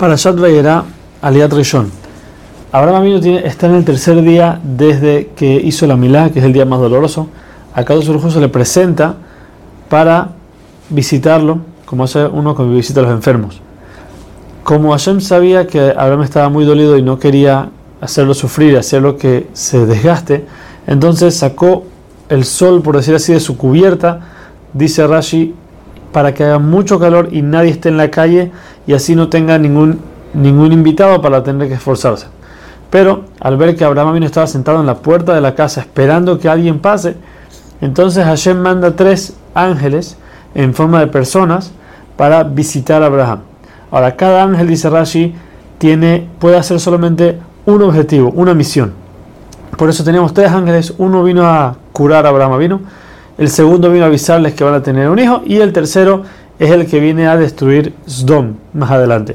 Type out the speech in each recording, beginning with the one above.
Para Vayera, Aliat Rishon. Abraham tiene, está en el tercer día desde que hizo la milá, que es el día más doloroso. A cada uno se le presenta para visitarlo, como hace uno cuando visita a los enfermos. Como Hashem sabía que Abraham estaba muy dolido y no quería hacerlo sufrir, hacerlo que se desgaste, entonces sacó el sol, por decir así, de su cubierta, dice Rashi, para que haga mucho calor y nadie esté en la calle y así no tenga ningún, ningún invitado para tener que esforzarse. Pero al ver que Abraham vino estaba sentado en la puerta de la casa esperando que alguien pase, entonces Hashem manda tres ángeles en forma de personas para visitar a Abraham. Ahora, cada ángel, dice Rashi, tiene, puede hacer solamente un objetivo, una misión. Por eso teníamos tres ángeles, uno vino a curar a Abraham vino el segundo vino a avisarles que van a tener un hijo y el tercero es el que viene a destruir Sdom más adelante.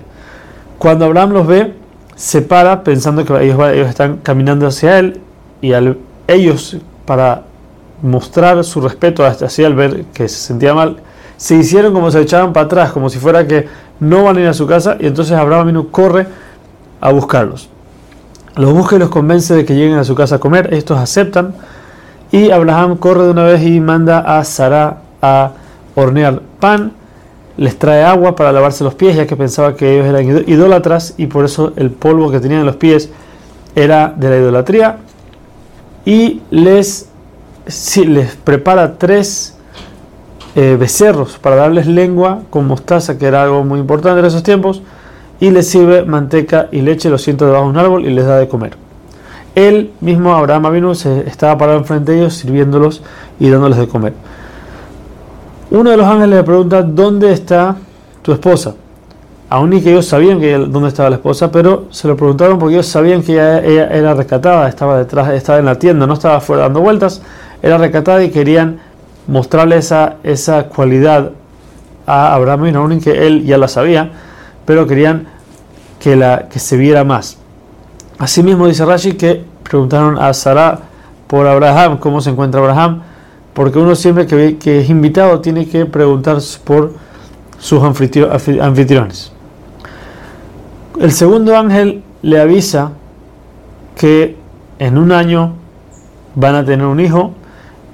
Cuando Abraham los ve, se para pensando que ellos, están caminando hacia él y ellos para mostrar su respeto hacia él, ver que se sentía mal, se hicieron como se echaban para atrás, como si fuera que no van a ir a su casa y entonces Abraham vino corre a buscarlos. Los busca y los convence de que lleguen a su casa a comer, estos aceptan y Abraham corre de una vez y manda a Sara a hornear pan, les trae agua para lavarse los pies, ya que pensaba que ellos eran idólatras y por eso el polvo que tenían en los pies era de la idolatría. Y les, les prepara tres eh, becerros para darles lengua con mostaza, que era algo muy importante en esos tiempos, y les sirve manteca y leche, lo siento debajo de un árbol y les da de comer. Él mismo, Abraham Avinu, se estaba parado enfrente de ellos, sirviéndolos y dándoles de comer. Uno de los ángeles le pregunta, ¿dónde está tu esposa? Aún ni que ellos sabían que dónde estaba la esposa, pero se lo preguntaron porque ellos sabían que ella, era rescatada, estaba detrás, estaba en la tienda, no estaba afuera dando vueltas, era rescatada y querían mostrarle esa, esa cualidad a Abraham Avinu, aún que él ya la sabía, pero querían que, la, que se viera más. Asimismo dice Rashi que preguntaron a Sara por Abraham, cómo se encuentra Abraham, porque uno siempre que, que es invitado tiene que preguntar por sus anfitriones. El segundo ángel le avisa que en un año van a tener un hijo,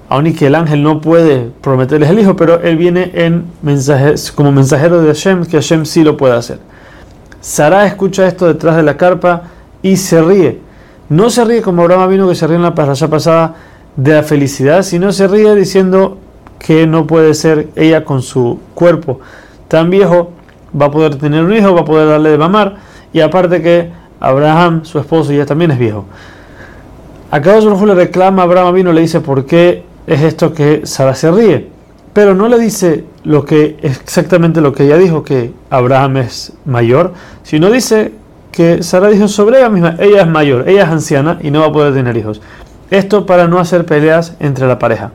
aun y que el ángel no puede prometerles el hijo, pero él viene en mensaje, como mensajero de Hashem, que Hashem sí lo puede hacer. Sara escucha esto detrás de la carpa y se ríe. No se ríe como Abraham vino que se ríe en la pasada de la felicidad, sino se ríe diciendo que no puede ser ella con su cuerpo tan viejo, va a poder tener un hijo, va a poder darle de mamar, y aparte que Abraham, su esposo, ya también es viejo. Acá Dios le reclama a Abraham vino, le dice por qué es esto que Sara se ríe, pero no le dice lo que exactamente lo que ella dijo, que Abraham es mayor, sino dice que Sara dijo sobre ella misma, ella es mayor, ella es anciana y no va a poder tener hijos. Esto para no hacer peleas entre la pareja.